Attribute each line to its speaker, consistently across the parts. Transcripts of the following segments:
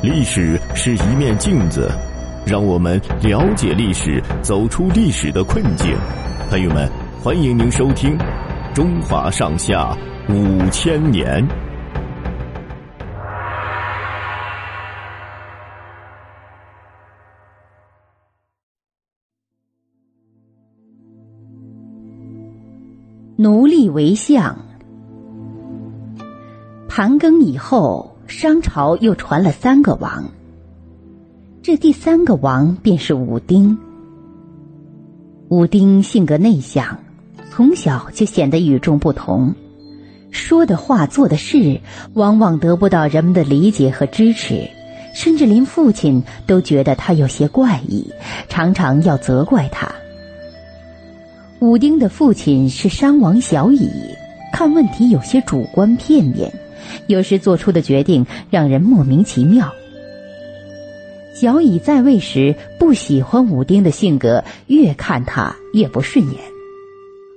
Speaker 1: 历史是一面镜子，让我们了解历史，走出历史的困境。朋友们，欢迎您收听《中华上下五千年》。
Speaker 2: 奴隶为相。盘庚以后。商朝又传了三个王，这第三个王便是武丁。武丁性格内向，从小就显得与众不同，说的话、做的事，往往得不到人们的理解和支持，甚至连父亲都觉得他有些怪异，常常要责怪他。武丁的父亲是商王小乙，看问题有些主观片面。有时做出的决定让人莫名其妙。小乙在位时不喜欢武丁的性格，越看他越不顺眼。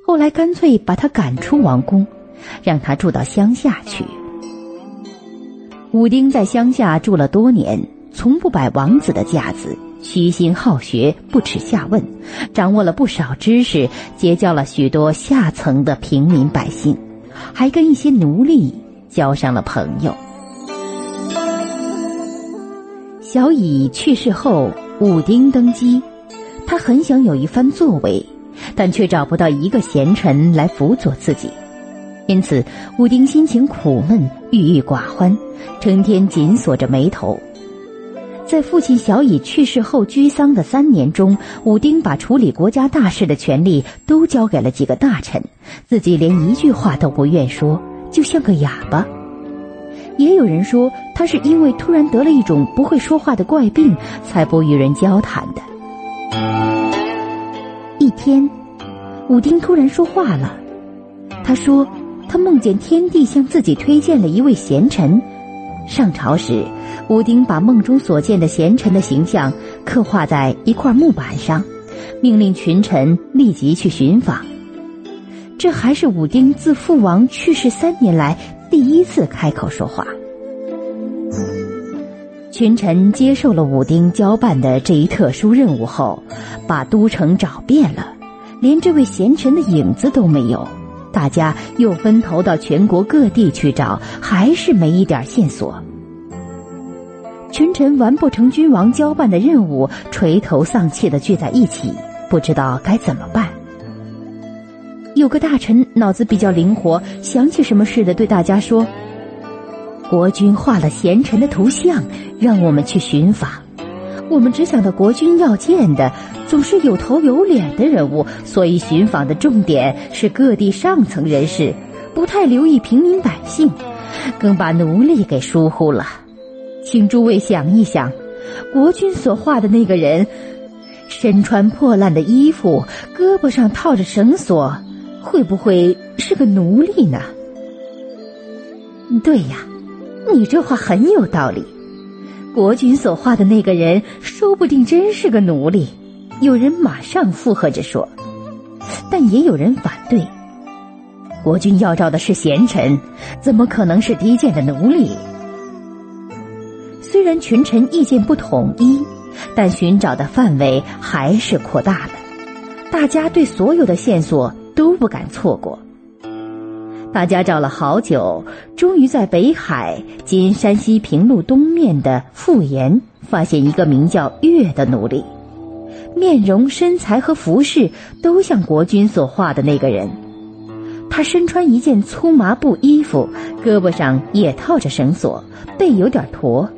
Speaker 2: 后来干脆把他赶出王宫，让他住到乡下去。武丁在乡下住了多年，从不摆王子的架子，虚心好学，不耻下问，掌握了不少知识，结交了许多下层的平民百姓，还跟一些奴隶。交上了朋友。小乙去世后，武丁登基，他很想有一番作为，但却找不到一个贤臣来辅佐自己，因此武丁心情苦闷，郁郁寡欢，成天紧锁着眉头。在父亲小乙去世后居丧的三年中，武丁把处理国家大事的权利都交给了几个大臣，自己连一句话都不愿说。就像个哑巴。也有人说，他是因为突然得了一种不会说话的怪病，才不与人交谈的。一天，武丁突然说话了。他说，他梦见天帝向自己推荐了一位贤臣。上朝时，武丁把梦中所见的贤臣的形象刻画在一块木板上，命令群臣立即去寻访。这还是武丁自父王去世三年来第一次开口说话。群臣接受了武丁交办的这一特殊任务后，把都城找遍了，连这位贤臣的影子都没有。大家又分头到全国各地去找，还是没一点线索。群臣完不成君王交办的任务，垂头丧气的聚在一起，不知道该怎么办。有个大臣脑子比较灵活，想起什么似的，对大家说：“国君画了贤臣的图像，让我们去寻访。我们只想到国君要见的总是有头有脸的人物，所以寻访的重点是各地上层人士，不太留意平民百姓，更把奴隶给疏忽了。请诸位想一想，国君所画的那个人，身穿破烂的衣服，胳膊上套着绳索。”会不会是个奴隶呢？对呀，你这话很有道理。国君所画的那个人，说不定真是个奴隶。有人马上附和着说，但也有人反对。国君要找的是贤臣，怎么可能是低贱的奴隶？虽然群臣意见不统一，但寻找的范围还是扩大了。大家对所有的线索。都不敢错过。大家找了好久，终于在北海（今山西平陆东面的富岩）发现一个名叫月的奴隶，面容、身材和服饰都像国君所画的那个人。他身穿一件粗麻布衣服，胳膊上也套着绳索，背有点驼，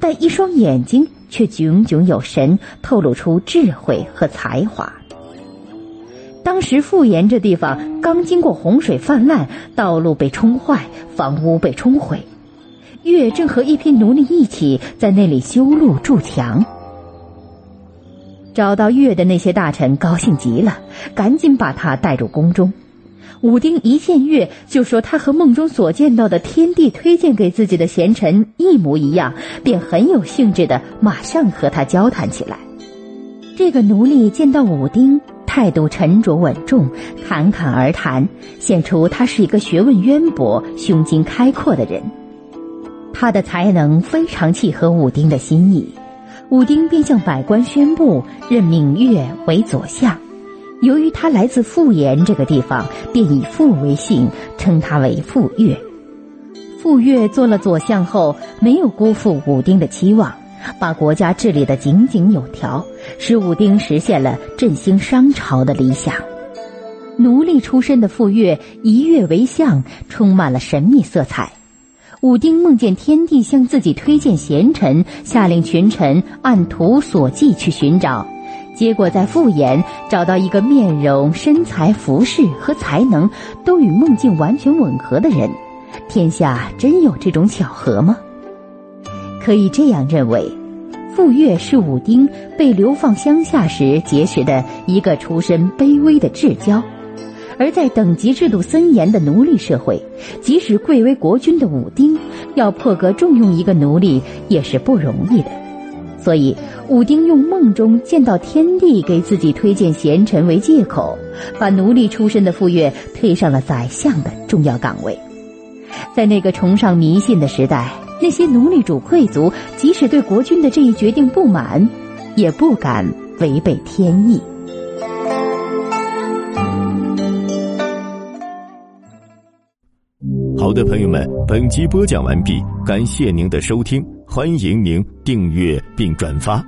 Speaker 2: 但一双眼睛却炯炯有神，透露出智慧和才华。当时富岩这地方刚经过洪水泛滥，道路被冲坏，房屋被冲毁。月正和一批奴隶一起在那里修路筑墙。找到月的那些大臣高兴极了，赶紧把他带入宫中。武丁一见月，就说他和梦中所见到的天帝推荐给自己的贤臣一模一样，便很有兴致的马上和他交谈起来。这个奴隶见到武丁。态度沉着稳重，侃侃而谈，显出他是一个学问渊博、胸襟开阔的人。他的才能非常契合武丁的心意，武丁便向百官宣布任命岳为左相。由于他来自富延这个地方，便以傅为姓，称他为富岳。富岳做了左相后，没有辜负武丁的期望，把国家治理得井井有条，使武丁实现了振兴商朝的理想。奴隶出身的傅说一跃为相，充满了神秘色彩。武丁梦见天帝向自己推荐贤臣，下令群臣按图索骥去寻找，结果在傅延找到一个面容、身材、服饰和才能都与梦境完全吻合的人。天下真有这种巧合吗？可以这样认为，傅说是武丁被流放乡下时结识的一个出身卑微的至交。而在等级制度森严的奴隶社会，即使贵为国君的武丁，要破格重用一个奴隶也是不容易的。所以，武丁用梦中见到天帝给自己推荐贤臣为借口，把奴隶出身的傅说推上了宰相的重要岗位。在那个崇尚迷信的时代，那些奴隶主贵族即使对国君的这一决定不满，也不敢违背天意。
Speaker 1: 好的，朋友们，本集播讲完毕，感谢您的收听，欢迎您订阅并转发。